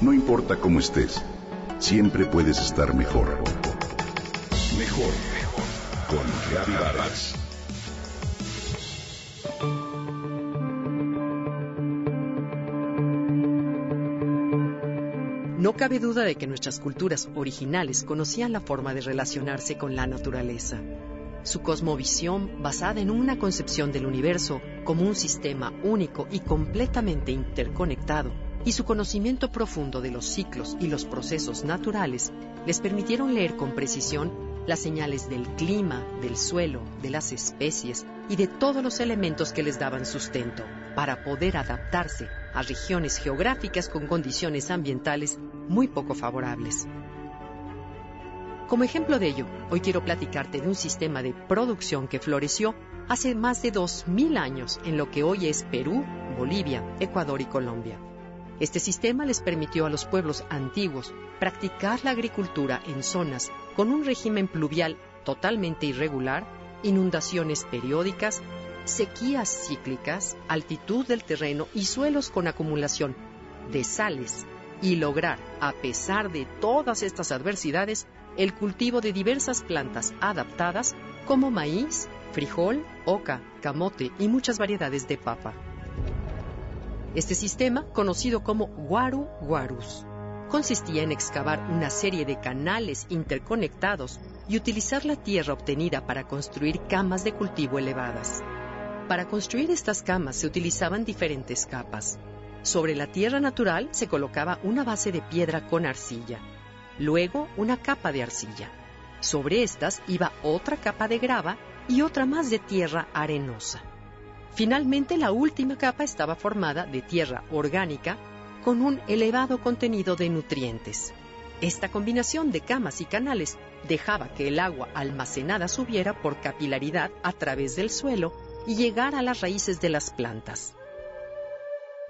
No importa cómo estés, siempre puedes estar mejor. Mejor, mejor. Con Vargas. No cabe duda de que nuestras culturas originales conocían la forma de relacionarse con la naturaleza. Su cosmovisión, basada en una concepción del universo como un sistema único y completamente interconectado, y su conocimiento profundo de los ciclos y los procesos naturales les permitieron leer con precisión las señales del clima, del suelo, de las especies y de todos los elementos que les daban sustento, para poder adaptarse a regiones geográficas con condiciones ambientales muy poco favorables. Como ejemplo de ello, hoy quiero platicarte de un sistema de producción que floreció hace más de 2.000 años en lo que hoy es Perú, Bolivia, Ecuador y Colombia. Este sistema les permitió a los pueblos antiguos practicar la agricultura en zonas con un régimen pluvial totalmente irregular, inundaciones periódicas, sequías cíclicas, altitud del terreno y suelos con acumulación de sales, y lograr, a pesar de todas estas adversidades, el cultivo de diversas plantas adaptadas como maíz, frijol, oca, camote y muchas variedades de papa. Este sistema, conocido como Guaru Guarus, consistía en excavar una serie de canales interconectados y utilizar la tierra obtenida para construir camas de cultivo elevadas. Para construir estas camas se utilizaban diferentes capas. Sobre la tierra natural se colocaba una base de piedra con arcilla, luego una capa de arcilla. Sobre estas iba otra capa de grava y otra más de tierra arenosa. Finalmente, la última capa estaba formada de tierra orgánica con un elevado contenido de nutrientes. Esta combinación de camas y canales dejaba que el agua almacenada subiera por capilaridad a través del suelo y llegar a las raíces de las plantas.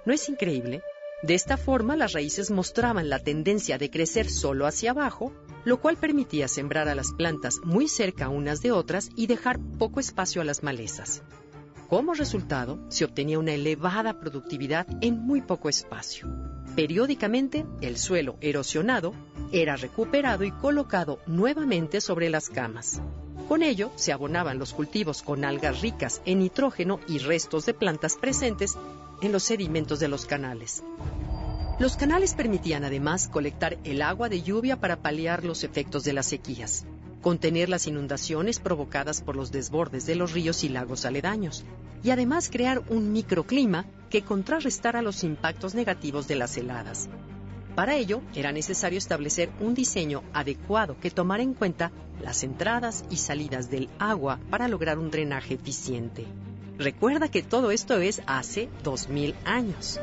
¿No es increíble? De esta forma las raíces mostraban la tendencia de crecer solo hacia abajo, lo cual permitía sembrar a las plantas muy cerca unas de otras y dejar poco espacio a las malezas. Como resultado, se obtenía una elevada productividad en muy poco espacio. Periódicamente, el suelo erosionado era recuperado y colocado nuevamente sobre las camas. Con ello, se abonaban los cultivos con algas ricas en nitrógeno y restos de plantas presentes en los sedimentos de los canales. Los canales permitían además colectar el agua de lluvia para paliar los efectos de las sequías, contener las inundaciones provocadas por los desbordes de los ríos y lagos aledaños, y además crear un microclima que contrarrestara los impactos negativos de las heladas. Para ello, era necesario establecer un diseño adecuado que tomara en cuenta las entradas y salidas del agua para lograr un drenaje eficiente. Recuerda que todo esto es hace 2000 años.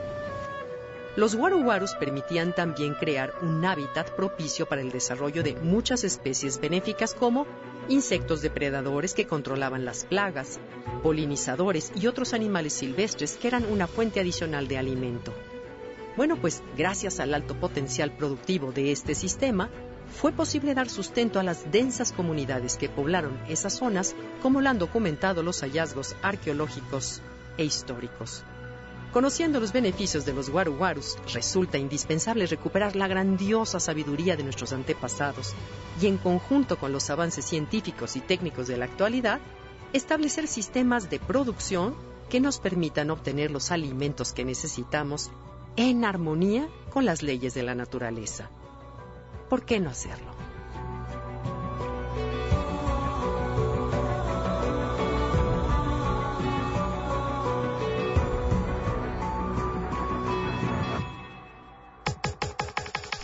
Los guaruguarus permitían también crear un hábitat propicio para el desarrollo de muchas especies benéficas como insectos depredadores que controlaban las plagas, polinizadores y otros animales silvestres que eran una fuente adicional de alimento. Bueno, pues gracias al alto potencial productivo de este sistema, fue posible dar sustento a las densas comunidades que poblaron esas zonas, como lo han documentado los hallazgos arqueológicos e históricos. Conociendo los beneficios de los guaruguarus, resulta indispensable recuperar la grandiosa sabiduría de nuestros antepasados y, en conjunto con los avances científicos y técnicos de la actualidad, establecer sistemas de producción que nos permitan obtener los alimentos que necesitamos en armonía con las leyes de la naturaleza. ¿Por qué no hacerlo?